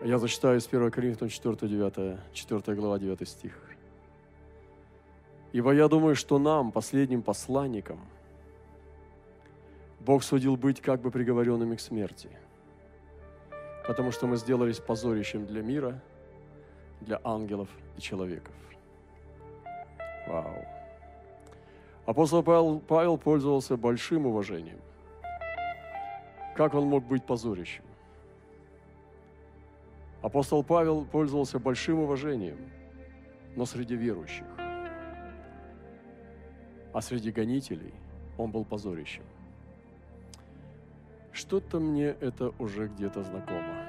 Я зачитаю из 1 Коринфянам 4, 9, 4 глава, 9 стих. «Ибо я думаю, что нам, последним посланникам, Бог судил быть как бы приговоренными к смерти, потому что мы сделались позорищем для мира, для ангелов и человеков». Вау! Апостол Павел, Павел пользовался большим уважением. Как он мог быть позорищем? Апостол Павел пользовался большим уважением, но среди верующих. А среди гонителей он был позорищем. Что-то мне это уже где-то знакомо.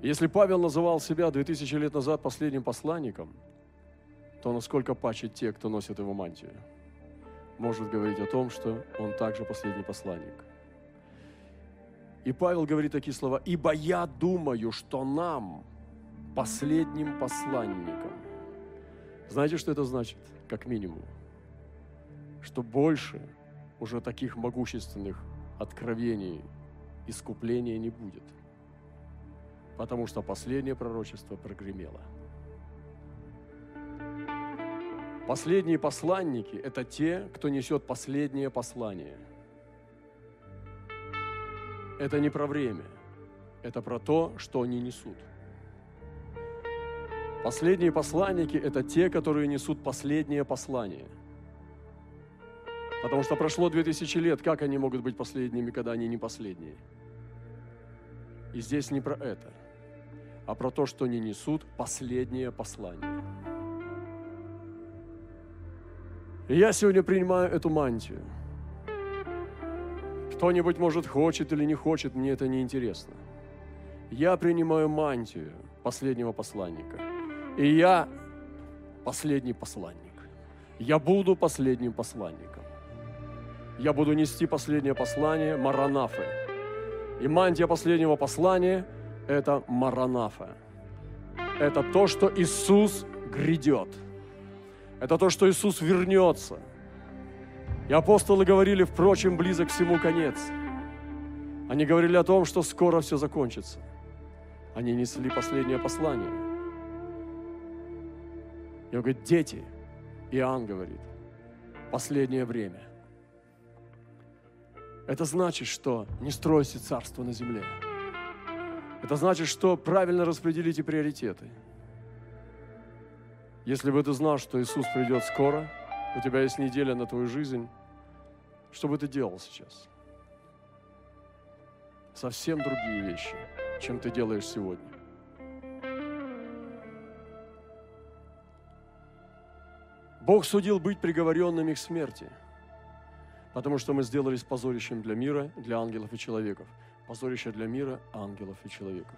Если Павел называл себя 2000 лет назад последним посланником, то насколько паче те, кто носит его мантию, может говорить о том, что он также последний посланник – и Павел говорит такие слова, «Ибо я думаю, что нам, последним посланникам». Знаете, что это значит? Как минимум. Что больше уже таких могущественных откровений, искупления не будет. Потому что последнее пророчество прогремело. Последние посланники – это те, кто несет последнее послание – это не про время, это про то, что они несут. Последние посланники – это те, которые несут последнее послание. Потому что прошло две тысячи лет, как они могут быть последними, когда они не последние? И здесь не про это, а про то, что они несут последнее послание. И я сегодня принимаю эту мантию – кто-нибудь, может, хочет или не хочет, мне это не интересно. Я принимаю мантию последнего посланника. И я последний посланник. Я буду последним посланником. Я буду нести последнее послание Маранафы. И мантия последнего послания – это Маранафа. Это то, что Иисус грядет. Это то, что Иисус вернется – и апостолы говорили, впрочем, близок всему конец. Они говорили о том, что скоро все закончится. Они несли последнее послание. И он говорит, дети, Иоанн говорит, последнее время. Это значит, что не стройте царство на земле. Это значит, что правильно распределите приоритеты. Если бы ты знал, что Иисус придет скоро – у тебя есть неделя на твою жизнь, что бы ты делал сейчас? Совсем другие вещи, чем ты делаешь сегодня. Бог судил быть приговоренными к смерти, потому что мы сделались позорищем для мира, для ангелов и человеков. Позорище для мира, ангелов и человеков.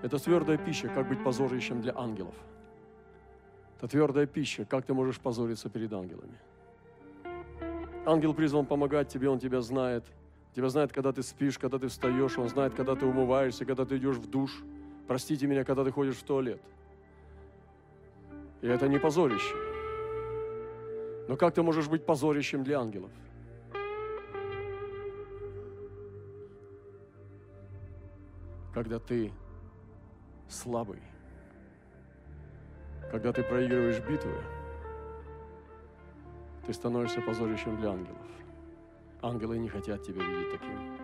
Это твердая пища, как быть позорищем для ангелов – это твердая пища. Как ты можешь позориться перед ангелами? Ангел призван помогать тебе, он тебя знает. Тебя знает, когда ты спишь, когда ты встаешь, он знает, когда ты умываешься, когда ты идешь в душ. Простите меня, когда ты ходишь в туалет. И это не позорище. Но как ты можешь быть позорищем для ангелов? Когда ты слабый, когда ты проигрываешь битвы, ты становишься позорищем для ангелов. Ангелы не хотят тебя видеть таким.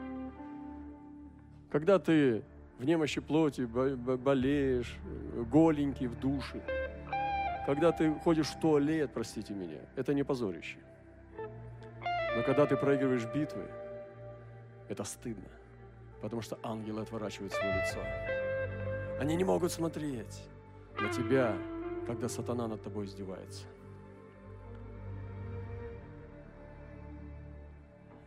Когда ты в немощи плоти болеешь, голенький в душе, когда ты ходишь в туалет, простите меня, это не позорище. Но когда ты проигрываешь битвы, это стыдно, потому что ангелы отворачивают свое лицо. Они не могут смотреть на тебя, когда сатана над тобой издевается.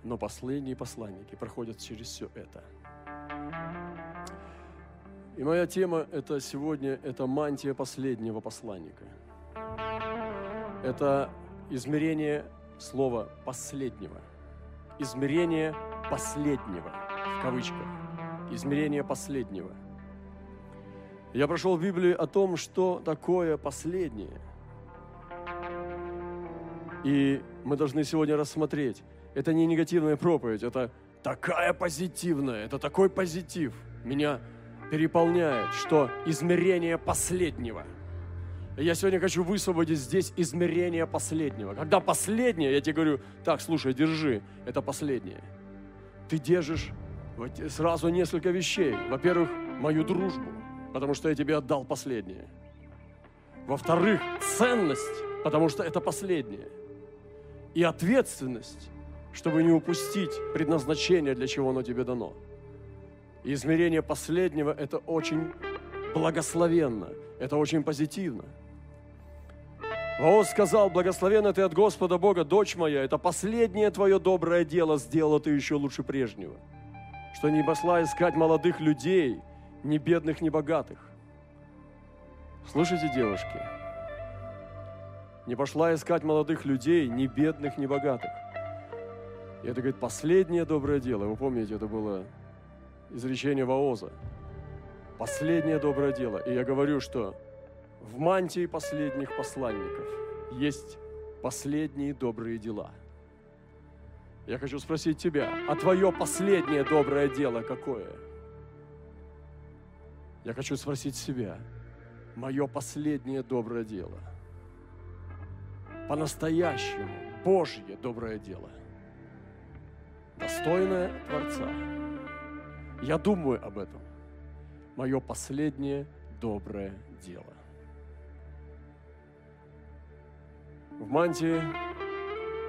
Но последние посланники проходят через все это. И моя тема это сегодня, это мантия последнего посланника. Это измерение слова «последнего». Измерение последнего, в кавычках. Измерение последнего – я прошел в Библии о том, что такое последнее. И мы должны сегодня рассмотреть. Это не негативная проповедь, это такая позитивная, это такой позитив. Меня переполняет, что измерение последнего. Я сегодня хочу высвободить здесь измерение последнего. Когда последнее, я тебе говорю, так, слушай, держи, это последнее. Ты держишь сразу несколько вещей. Во-первых, мою дружбу, потому что я тебе отдал последнее. Во-вторых, ценность, потому что это последнее. И ответственность, чтобы не упустить предназначение, для чего оно тебе дано. И измерение последнего – это очень благословенно, это очень позитивно. Воос сказал, благословенна ты от Господа Бога, дочь моя, это последнее твое доброе дело сделало ты еще лучше прежнего. Что не пошла искать молодых людей, ни бедных, ни богатых. Слушайте, девушки, не пошла искать молодых людей, ни бедных, ни богатых. И это, говорит, последнее доброе дело. Вы помните, это было изречение Ваоза. Последнее доброе дело. И я говорю, что в мантии последних посланников есть последние добрые дела. Я хочу спросить тебя, а твое последнее доброе дело какое? Я хочу спросить себя, мое последнее доброе дело, по-настоящему Божье доброе дело, достойное Творца. Я думаю об этом. Мое последнее доброе дело. В мантии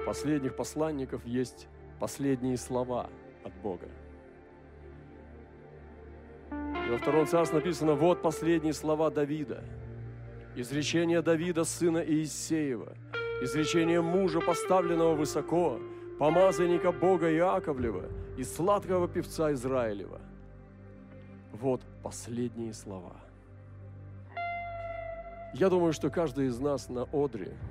последних посланников есть последние слова от Бога. И во втором царстве написано, вот последние слова Давида. Изречение Давида, сына Иисеева. Изречение мужа, поставленного высоко, помазанника Бога Иаковлева и сладкого певца Израилева. Вот последние слова. Я думаю, что каждый из нас на одре –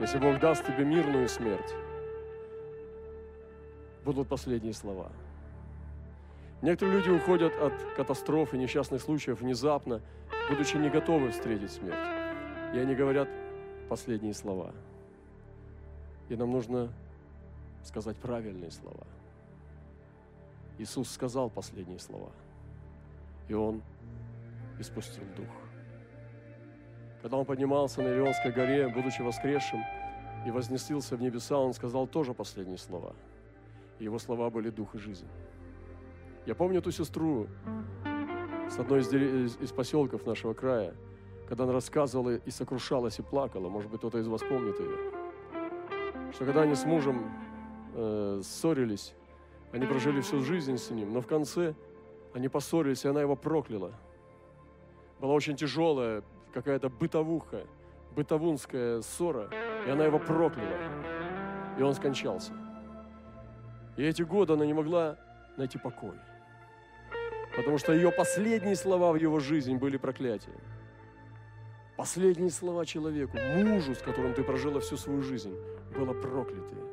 если Бог даст тебе мирную смерть, будут последние слова. Некоторые люди уходят от катастроф и несчастных случаев внезапно, будучи не готовы встретить смерть. И они говорят последние слова. И нам нужно сказать правильные слова. Иисус сказал последние слова. И Он испустил дух. Когда он поднимался на Илионской горе, будучи воскресшим, и вознесился в небеса, он сказал тоже последние слова. И его слова были дух и жизнь. Я помню ту сестру с одной из, из, из поселков нашего края, когда она рассказывала и сокрушалась, и плакала. Может быть, кто-то из вас помнит ее. Что когда они с мужем э, ссорились, они прожили всю жизнь с ним, но в конце они поссорились, и она его прокляла. Была очень тяжелая какая-то бытовуха, бытовунская ссора, и она его прокляла, и он скончался. И эти годы она не могла найти покой, потому что ее последние слова в его жизни были проклятием. Последние слова человеку, мужу, с которым ты прожила всю свою жизнь, было проклятие.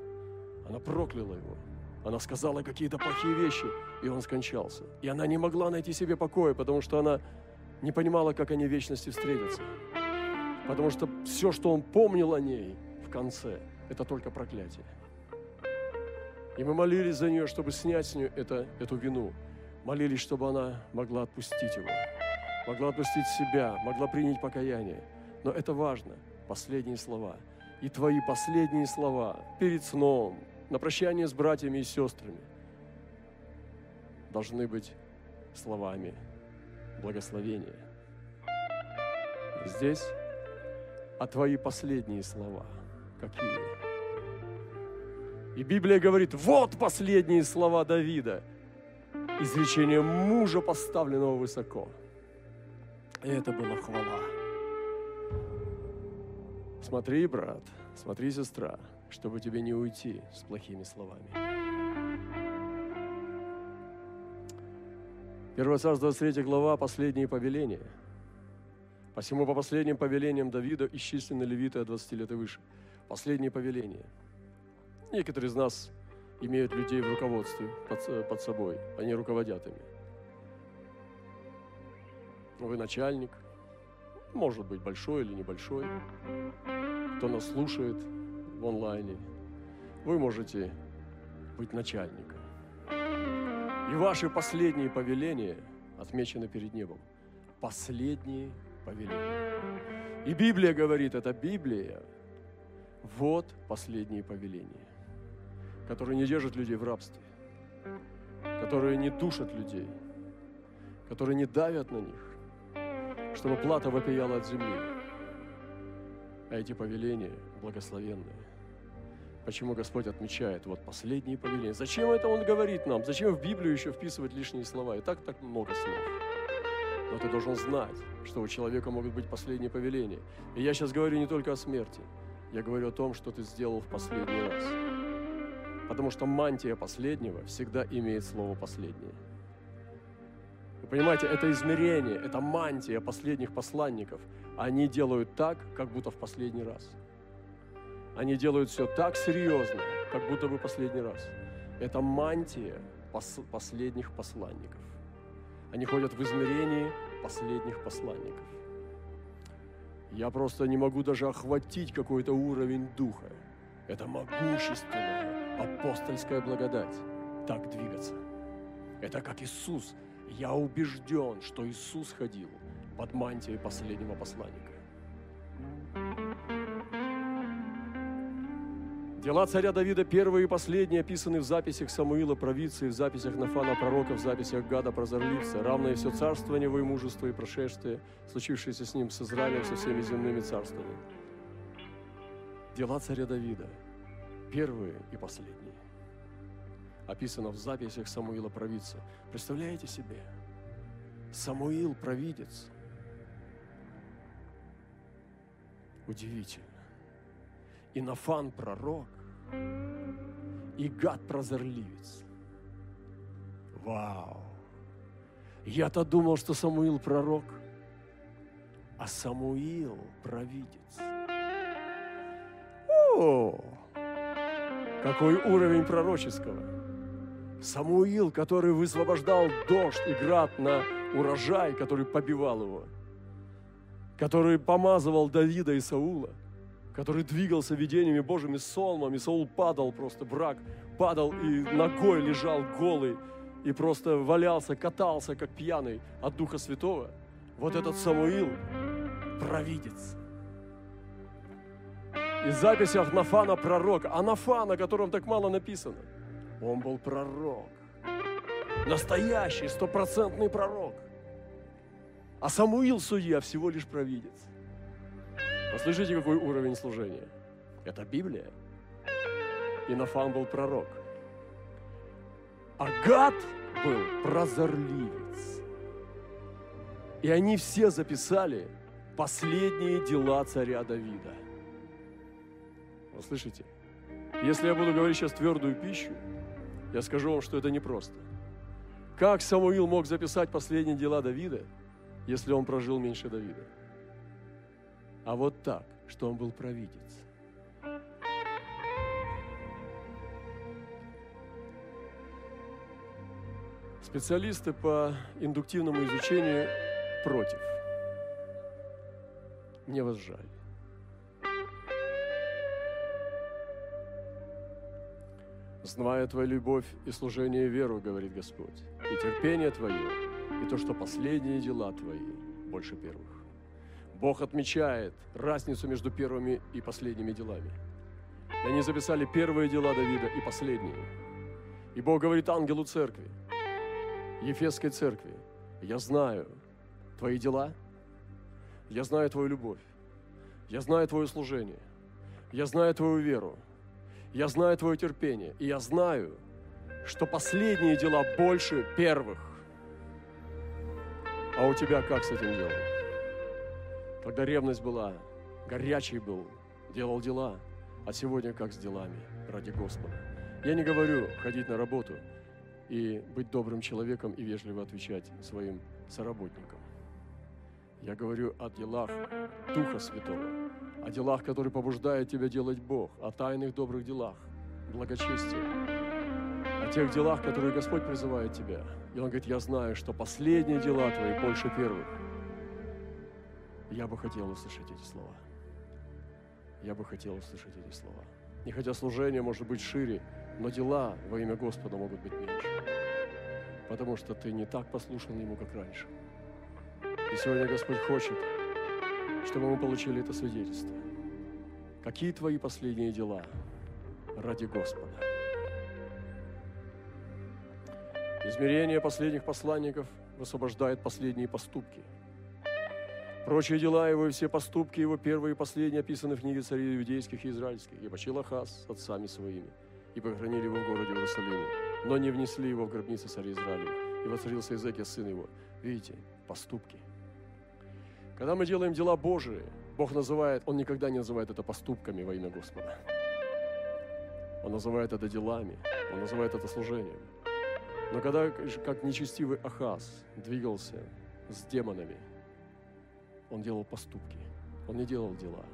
Она прокляла его. Она сказала какие-то плохие вещи, и он скончался. И она не могла найти себе покоя, потому что она не понимала, как они в вечности встретятся. Потому что все, что он помнил о ней в конце, это только проклятие. И мы молились за нее, чтобы снять с нее это, эту вину. Молились, чтобы она могла отпустить его, могла отпустить себя, могла принять покаяние. Но это важно, последние слова. И твои последние слова перед сном, на прощание с братьями и сестрами, должны быть словами благословения. Здесь, а твои последние слова какие? И Библия говорит, вот последние слова Давида, изречение мужа, поставленного высоко. И это была хвала. Смотри, брат, смотри, сестра, чтобы тебе не уйти с плохими словами. 1 Царство 23 глава, последние повеления. Посему по последним повелениям Давида исчислены левиты от 20 лет и выше. Последние повеления. Некоторые из нас имеют людей в руководстве под, под собой, они руководят ими. Вы начальник, может быть большой или небольшой, кто нас слушает в онлайне. Вы можете быть начальником. И ваши последние повеления, отмечены перед небом. Последние повеления. И Библия говорит, это Библия, вот последние повеления, которые не держат людей в рабстве, которые не душат людей, которые не давят на них, чтобы плата вопияла от земли. А эти повеления благословенные. Почему Господь отмечает вот последние повеления? Зачем это Он говорит нам? Зачем в Библию еще вписывать лишние слова? И так так много слов. Но ты должен знать, что у человека могут быть последние повеления. И я сейчас говорю не только о смерти. Я говорю о том, что ты сделал в последний раз. Потому что мантия последнего всегда имеет слово «последнее». Вы понимаете, это измерение, это мантия последних посланников. Они делают так, как будто в последний раз. Они делают все так серьезно, как будто бы последний раз. Это мантия пос- последних посланников. Они ходят в измерении последних посланников. Я просто не могу даже охватить какой-то уровень духа. Это могущественная апостольская благодать. Так двигаться. Это как Иисус. Я убежден, что Иисус ходил под мантией последнего посланника. Дела царя Давида, первые и последние, описаны в записях Самуила провидца, в записях Нафана пророка, в записях Гада прозорливца, равное все царствование его и мужество и прошествие, случившееся с ним с Израилем, со всеми земными царствами. Дела царя Давида, первые и последние, описано в записях Самуила провидца. Представляете себе? Самуил провидец. Удивительно и Нафан пророк, и Гад прозорливец. Вау! Я-то думал, что Самуил пророк, а Самуил провидец. О! Какой уровень пророческого! Самуил, который высвобождал дождь и град на урожай, который побивал его, который помазывал Давида и Саула – который двигался видениями Божьими Соломом, и Саул падал просто, враг падал и ногой лежал голый, и просто валялся, катался, как пьяный от Духа Святого. Вот этот Самуил – провидец. И записях Нафана пророк, а Нафан, о котором так мало написано, он был пророк. Настоящий, стопроцентный пророк. А Самуил судья всего лишь провидец. Послушайте, какой уровень служения. Это Библия. И Нафан был пророк. А Гад был прозорливец. И они все записали последние дела царя Давида. Вы слышите? Если я буду говорить сейчас твердую пищу, я скажу вам, что это непросто. Как Самуил мог записать последние дела Давида, если он прожил меньше Давида? а вот так, что он был провидец. Специалисты по индуктивному изучению против. Мне вас жаль. Зная твою любовь и служение веру, говорит Господь, и терпение твое, и то, что последние дела твои больше первых. Бог отмечает разницу между первыми и последними делами. И они записали первые дела Давида и последние. И Бог говорит ангелу церкви, Ефесской церкви, я знаю твои дела, я знаю твою любовь, я знаю твое служение, я знаю твою веру, я знаю твое терпение, и я знаю, что последние дела больше первых. А у тебя как с этим делом? Когда ревность была, горячий был, делал дела, а сегодня как с делами ради Господа. Я не говорю ходить на работу и быть добрым человеком и вежливо отвечать своим соработникам. Я говорю о делах Духа Святого, о делах, которые побуждают тебя делать Бог, о тайных добрых делах, благочестия, о тех делах, которые Господь призывает тебя. И Он говорит, я знаю, что последние дела твои больше первых. Я бы хотел услышать эти слова. Я бы хотел услышать эти слова. Не хотя служение может быть шире, но дела во имя Господа могут быть меньше. потому что ты не так послушан Ему, как раньше. И сегодня Господь хочет, чтобы мы получили это свидетельство. Какие твои последние дела ради Господа? Измерение последних посланников высвобождает последние поступки. Прочие дела его и все поступки его, первые и последние, описаны в книге царей иудейских и израильских. И почил Ахаз с отцами своими, и похоронили его в городе Иерусалиме, но не внесли его в гробницы царя Израиля. И воцарился Иезекия, сын его. Видите, поступки. Когда мы делаем дела Божии, Бог называет, Он никогда не называет это поступками во имя Господа. Он называет это делами, Он называет это служением. Но когда, как нечестивый Ахаз двигался с демонами, он делал поступки, он не делал дела.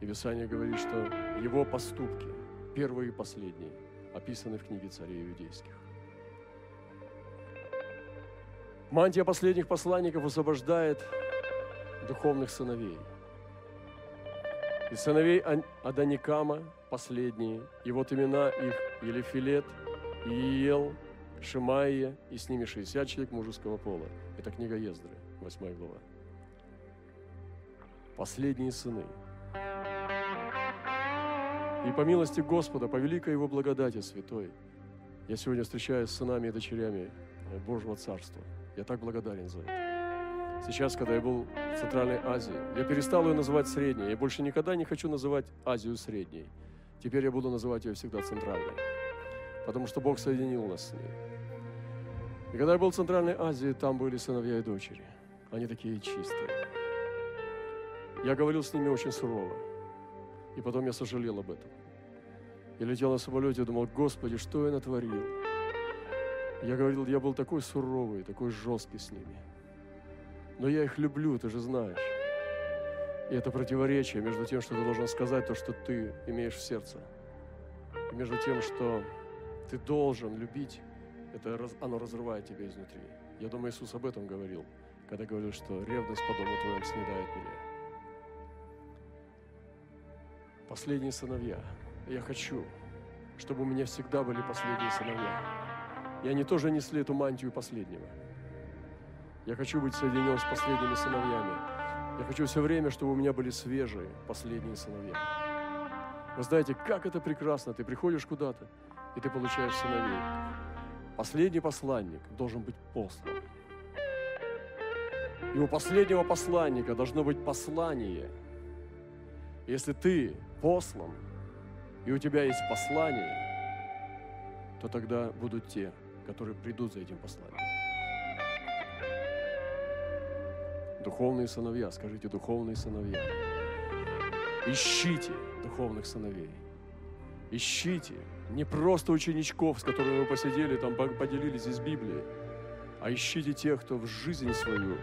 И Писание говорит, что его поступки, первые и последние, описаны в книге царей иудейских. Мантия последних посланников освобождает духовных сыновей. И сыновей Аданикама последние, и вот имена их Елифилет, Иел, Шимаия, и с ними 60 человек мужеского пола. Это книга Ездры, 8 глава. Последние сыны. И по милости Господа, по великой Его благодати святой, я сегодня встречаюсь с сынами и дочерями Божьего Царства. Я так благодарен за это. Сейчас, когда я был в Центральной Азии, я перестал ее называть средней. Я больше никогда не хочу называть Азию средней. Теперь я буду называть ее всегда центральной потому что Бог соединил нас с ней. И когда я был в Центральной Азии, там были сыновья и дочери. Они такие чистые. Я говорил с ними очень сурово. И потом я сожалел об этом. Я летел на самолете и думал, Господи, что я натворил? Я говорил, я был такой суровый, такой жесткий с ними. Но я их люблю, ты же знаешь. И это противоречие между тем, что ты должен сказать то, что ты имеешь в сердце, и между тем, что ты должен любить. Это оно разрывает тебя изнутри. Я думаю, Иисус об этом говорил, когда говорил, что ревность по дому твоему снедает меня. Последние сыновья. Я хочу, чтобы у меня всегда были последние сыновья. И они тоже несли эту мантию последнего. Я хочу быть соединен с последними сыновьями. Я хочу все время, чтобы у меня были свежие последние сыновья. Вы знаете, как это прекрасно. Ты приходишь куда-то, и ты получаешь сыновей. Последний посланник должен быть послан. И у последнего посланника должно быть послание. Если ты послан, и у тебя есть послание, то тогда будут те, которые придут за этим посланием. Духовные сыновья, скажите, духовные сыновья. Ищите духовных сыновей. Ищите не просто ученичков, с которыми вы посидели, там поделились из Библии, а ищите тех, кто в жизнь свою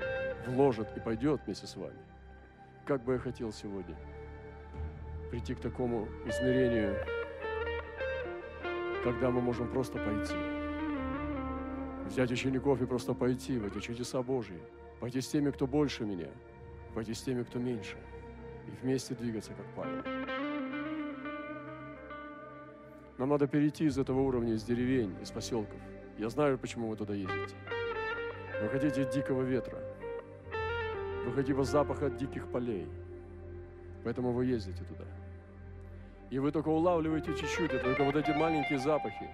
вложит и пойдет вместе с вами. Как бы я хотел сегодня прийти к такому измерению, когда мы можем просто пойти. Взять учеников и просто пойти в эти чудеса Божьи. Пойти с теми, кто больше меня. Пойти с теми, кто меньше. И вместе двигаться, как Павел. Нам надо перейти из этого уровня, из деревень, из поселков. Я знаю, почему вы туда ездите. Вы хотите дикого ветра. Вы хотите запаха диких полей. Поэтому вы ездите туда. И вы только улавливаете чуть-чуть, это только вот эти маленькие запахи.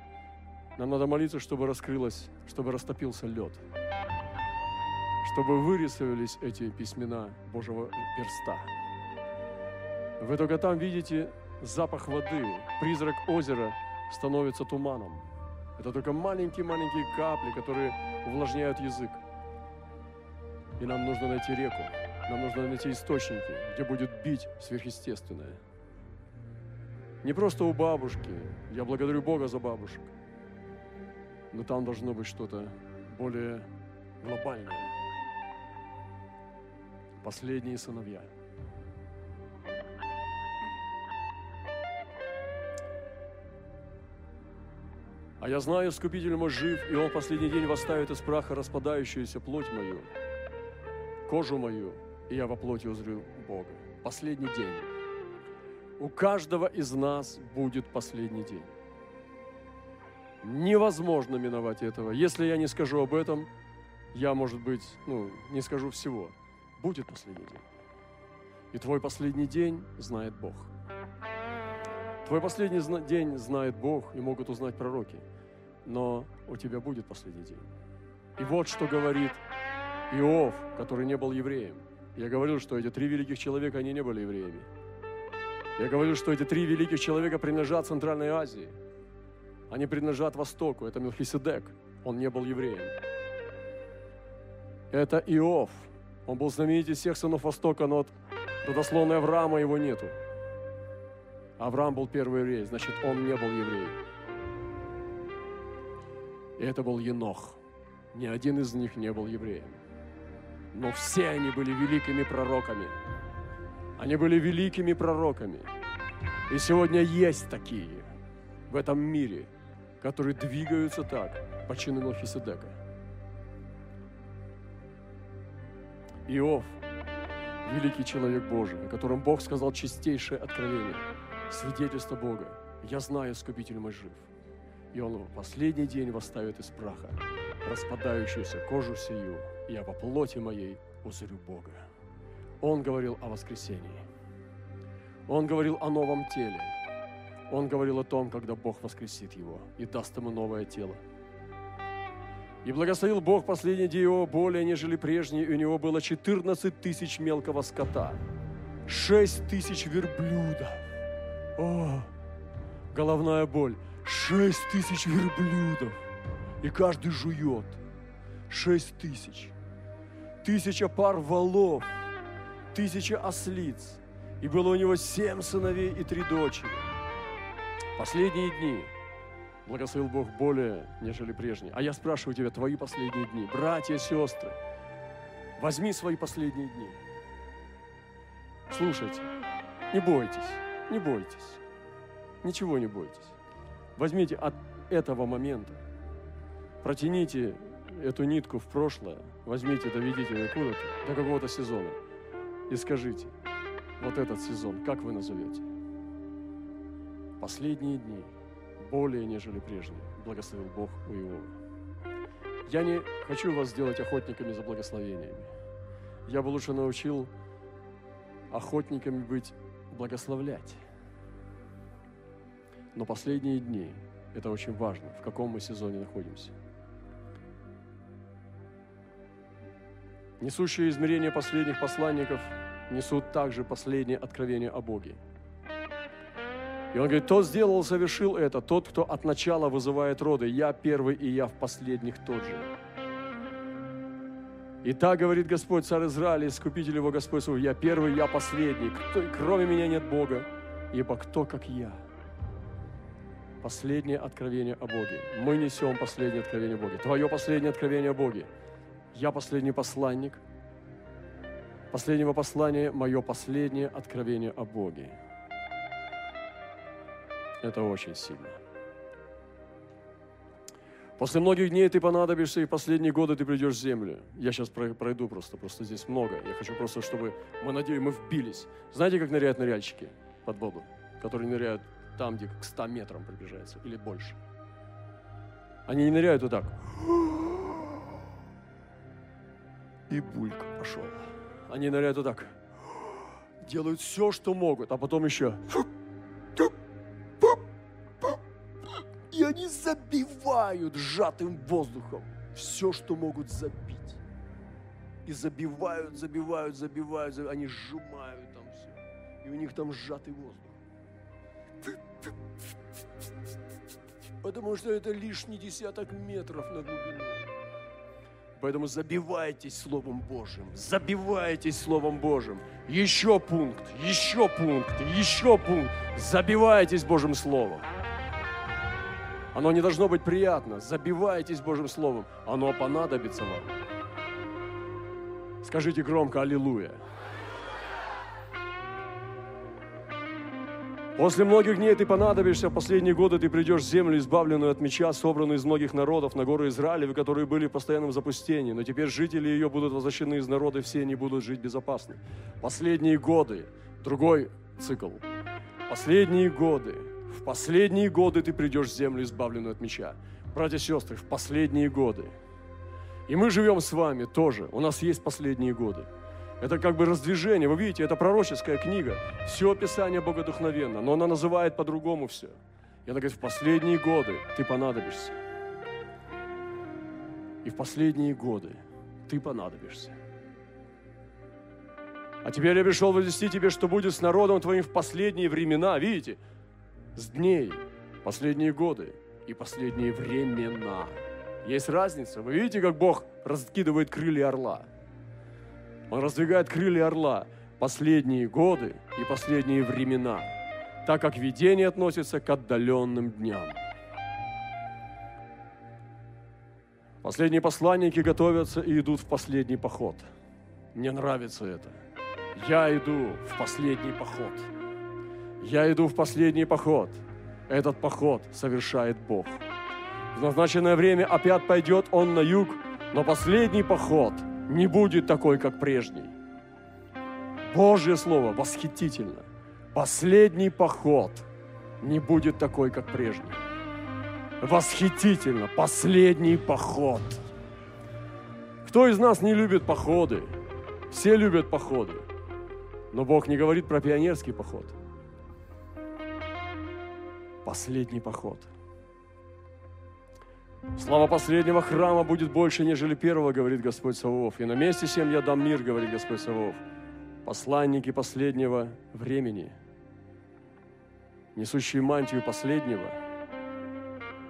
Нам надо молиться, чтобы раскрылось, чтобы растопился лед. Чтобы вырисовались эти письмена Божьего перста. Вы только там видите запах воды, призрак озера становится туманом. Это только маленькие-маленькие капли, которые увлажняют язык. И нам нужно найти реку, нам нужно найти источники, где будет бить сверхъестественное. Не просто у бабушки, я благодарю Бога за бабушек, но там должно быть что-то более глобальное. Последние сыновья – А я знаю, Искупитель мой жив, и Он в последний день восставит из праха распадающуюся плоть мою, кожу мою, и я во плоти узрю Бога. Последний день. У каждого из нас будет последний день. Невозможно миновать этого. Если я не скажу об этом, я, может быть, ну, не скажу всего. Будет последний день. И твой последний день знает Бог. Твой последний день знает Бог и могут узнать пророки. Но у тебя будет последний день. И вот что говорит Иов, который не был евреем. Я говорил, что эти три великих человека, они не были евреями. Я говорил, что эти три великих человека принадлежат Центральной Азии. Они принадлежат Востоку. Это Мелхиседек. Он не был евреем. Это Иов. Он был знаменитый всех сынов Востока, но родословной Авраама его нету. Авраам был первый еврей, значит, он не был евреем. И это был Енох. Ни один из них не был евреем. Но все они были великими пророками. Они были великими пророками. И сегодня есть такие в этом мире, которые двигаются так по чину Мелхиседека. Иов, великий человек Божий, о котором Бог сказал чистейшее откровение, свидетельство Бога. Я знаю, Искупитель мой жив. И он в последний день восставит из праха распадающуюся кожу сию, и я по плоти моей узрю Бога. Он говорил о воскресении. Он говорил о новом теле. Он говорил о том, когда Бог воскресит его и даст ему новое тело. И благословил Бог последний день его более, нежели прежний, у него было 14 тысяч мелкого скота, 6 тысяч верблюдов. О, головная боль. 6 тысяч верблюдов. И каждый жует. 6 тысяч. Тысяча пар валов. Тысяча ослиц. И было у него семь сыновей и три дочери. Последние дни благословил Бог более, нежели прежние. А я спрашиваю тебя, твои последние дни, братья, сестры, возьми свои последние дни. Слушайте, не бойтесь, не бойтесь, ничего не бойтесь. Возьмите от этого момента, протяните эту нитку в прошлое, возьмите, доведите ее куда-то, до какого-то сезона и скажите, вот этот сезон, как вы назовете? Последние дни – более, нежели прежние, благословил Бог у Иова. Я не хочу вас сделать охотниками за благословениями. Я бы лучше научил охотниками быть благословлять. Но последние дни, это очень важно, в каком мы сезоне находимся. Несущие измерения последних посланников несут также последнее откровение о Боге – и он говорит, тот сделал, совершил это, тот, кто от начала вызывает роды. Я первый, и я в последних тот же. И так говорит Господь, царь Израиля, искупитель его Господь свой, я первый, я последний. Кто, кроме меня нет Бога, ибо кто, как я? Последнее откровение о Боге. Мы несем последнее откровение о Боге. Твое последнее откровение о Боге. Я последний посланник. Последнего послания, мое последнее откровение о Боге. Это очень сильно. После многих дней ты понадобишься, и в последние годы ты придешь в землю. Я сейчас пройду просто, просто здесь много. Я хочу просто, чтобы мы надеюсь, мы вбились. Знаете, как ныряют ныряльщики под воду? Которые ныряют там, где к 100 метрам приближается, или больше. Они не ныряют вот так. И бульк пошел. Они ныряют вот так. Делают все, что могут, а потом еще они забивают сжатым воздухом все, что могут забить. И забивают, забивают, забивают, забивают. они сжимают там все. И у них там сжатый воздух. Потому что это лишний десяток метров на глубину. Поэтому забивайтесь Словом Божьим, забивайтесь Словом Божьим. Еще пункт, еще пункт, еще пункт. Забивайтесь Божьим Словом. Оно не должно быть приятно. Забивайтесь Божьим Словом. Оно понадобится вам. Скажите громко «Аллилуйя». После многих дней ты понадобишься, в последние годы ты придешь в землю, избавленную от меча, собранную из многих народов, на гору Израилевы, которые были в постоянном запустении. Но теперь жители ее будут возвращены из народа, все они будут жить безопасно. Последние годы, другой цикл. Последние годы в последние годы ты придешь в землю, избавленную от меча. братья и сестры, в последние годы. И мы живем с вами тоже. У нас есть последние годы. Это как бы раздвижение. Вы видите, это пророческая книга. Все описание богодухновенно, но она называет по-другому все. И она говорит, в последние годы ты понадобишься. И в последние годы ты понадобишься. А теперь я пришел возвестить тебе, что будет с народом твоим в последние времена. Видите? С дней, последние годы и последние времена. Есть разница. Вы видите, как Бог раскидывает крылья орла? Он раздвигает крылья орла последние годы и последние времена, так как видение относится к отдаленным дням. Последние посланники готовятся и идут в последний поход. Мне нравится это. Я иду в последний поход. Я иду в последний поход. Этот поход совершает Бог. В назначенное время опять пойдет он на юг, но последний поход не будет такой, как прежний. Божье Слово восхитительно. Последний поход не будет такой, как прежний. Восхитительно. Последний поход. Кто из нас не любит походы? Все любят походы. Но Бог не говорит про пионерский поход. Последний поход. Слава последнего храма будет больше, нежели первого, говорит Господь Савов. И на месте всем я дам мир, говорит Господь Савов. Посланники последнего времени, несущие мантию последнего,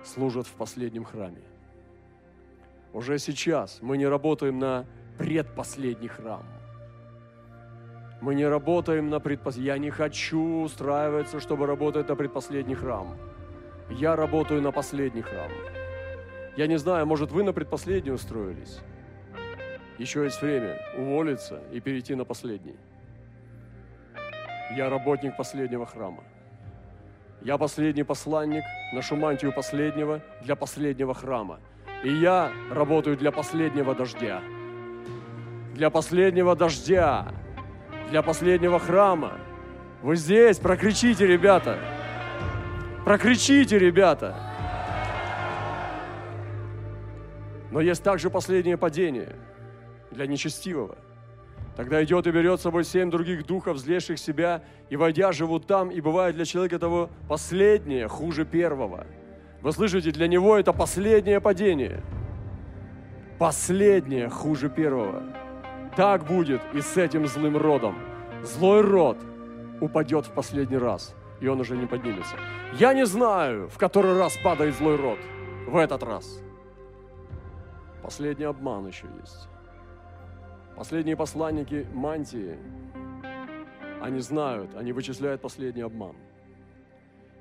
служат в последнем храме. Уже сейчас мы не работаем на предпоследний храм – мы не работаем на предпоследний. Я не хочу устраиваться, чтобы работать на предпоследний храм. Я работаю на последний храм. Я не знаю, может, вы на предпоследний устроились. Еще есть время уволиться и перейти на последний. Я работник последнего храма. Я последний посланник, ношу мантию последнего для последнего храма. И я работаю для последнего дождя. Для последнего дождя для последнего храма. Вы здесь, прокричите, ребята. Прокричите, ребята. Но есть также последнее падение для нечестивого. Тогда идет и берет с собой семь других духов, злейших себя, и, войдя, живут там, и бывает для человека того последнее хуже первого. Вы слышите, для него это последнее падение. Последнее хуже первого. Так будет и с этим злым родом. Злой род упадет в последний раз, и он уже не поднимется. Я не знаю, в который раз падает злой род в этот раз. Последний обман еще есть. Последние посланники мантии, они знают, они вычисляют последний обман.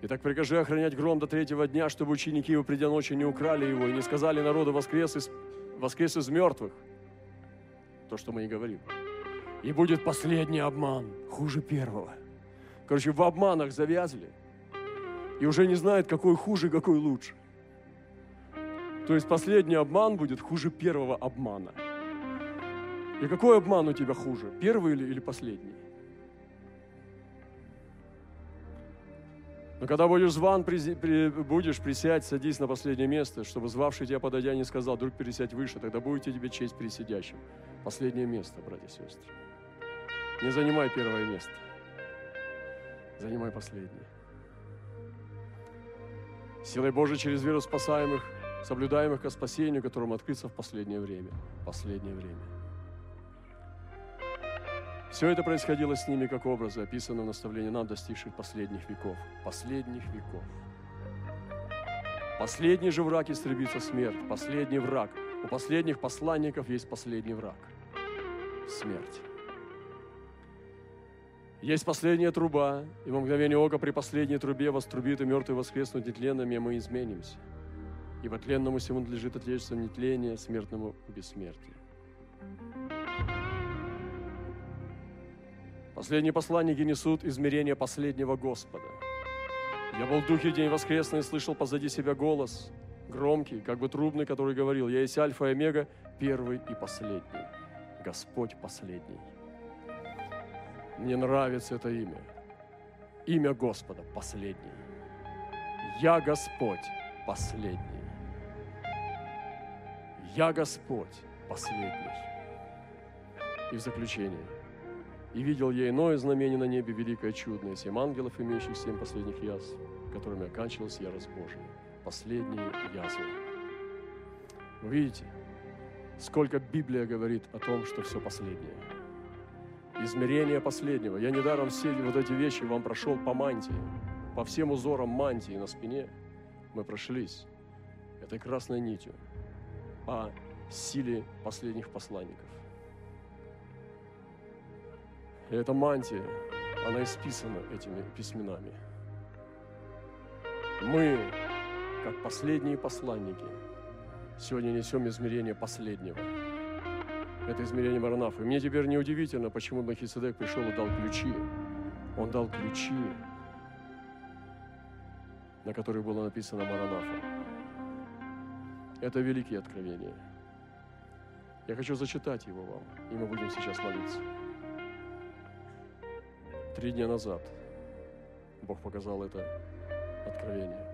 Итак, прикажи охранять гром до третьего дня, чтобы ученики его, придя ночью, не украли его и не сказали народу воскрес из, воскрес из мертвых – то, что мы и говорим. И будет последний обман, хуже первого. Короче, в обманах завязли. И уже не знают, какой хуже, какой лучше. То есть последний обман будет хуже первого обмана. И какой обман у тебя хуже? Первый или, или последний? Но когда будешь зван, при, при, будешь присядь, садись на последнее место, чтобы звавший тебя, подойдя, не сказал, друг, пересядь выше, тогда будете тебе честь пересидящим. Последнее место, братья и сестры. Не занимай первое место. Занимай последнее. Силой Божией через веру спасаемых, соблюдаемых ко спасению, которому открыться в последнее время. Последнее время. Все это происходило с ними как образы, описанные в наставлении нам, достигших последних веков. Последних веков. Последний же враг истребится смерть. Последний враг. У последних посланников есть последний враг. Смерть. Есть последняя труба, и в мгновение ока при последней трубе вострубит и мертвый воскреснут нетленными, а мы изменимся. Ибо тленному всему надлежит отличиться в нетление, смертному бессмертие. Последние посланники несут измерение последнего Господа. Я был в духе день воскресный и слышал позади себя голос, громкий, как бы трубный, который говорил, «Я есть Альфа и Омега, первый и последний, Господь последний». Мне нравится это имя. Имя Господа последний. Я Господь последний. Я Господь, последний. И в заключение. И видел я иное знамение на небе, великое чудное, семь ангелов, имеющих семь последних язв, которыми оканчивалась ярость Божия. Последние язвы. Вы видите, сколько Библия говорит о том, что все последнее. Измерение последнего. Я недаром все вот эти вещи вам прошел по мантии, по всем узорам мантии на спине. Мы прошлись этой красной нитью о силе последних посланников. И эта мантия, она исписана этими письменами. Мы, как последние посланники, сегодня несем измерение последнего. Это измерение Маранафа. И мне теперь не удивительно, почему Махиседек пришел и дал ключи. Он дал ключи, на которых было написано Маранафа. Это великие откровения. Я хочу зачитать его вам, и мы будем сейчас молиться. Три дня назад Бог показал это откровение.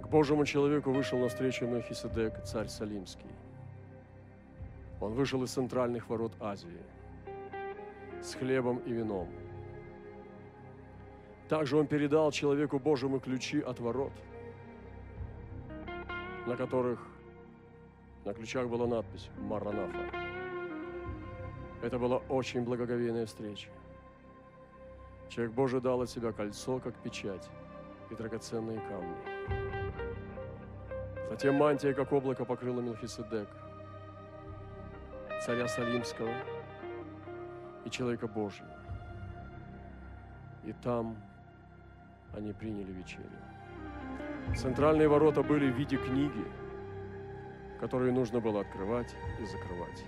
К Божьему человеку вышел навстречу Мелхиседек, царь Салимский. Он вышел из центральных ворот Азии с хлебом и вином. Также он передал человеку Божьему ключи от ворот, на которых на ключах была надпись «Маранафа». Это была очень благоговейная встреча. Человек Божий дал от себя кольцо, как печать, и драгоценные камни. Затем мантия, как облако, покрыла Мелхиседек, царя Салимского и человека Божьего. И там они приняли вечерю. Центральные ворота были в виде книги, которые нужно было открывать и закрывать.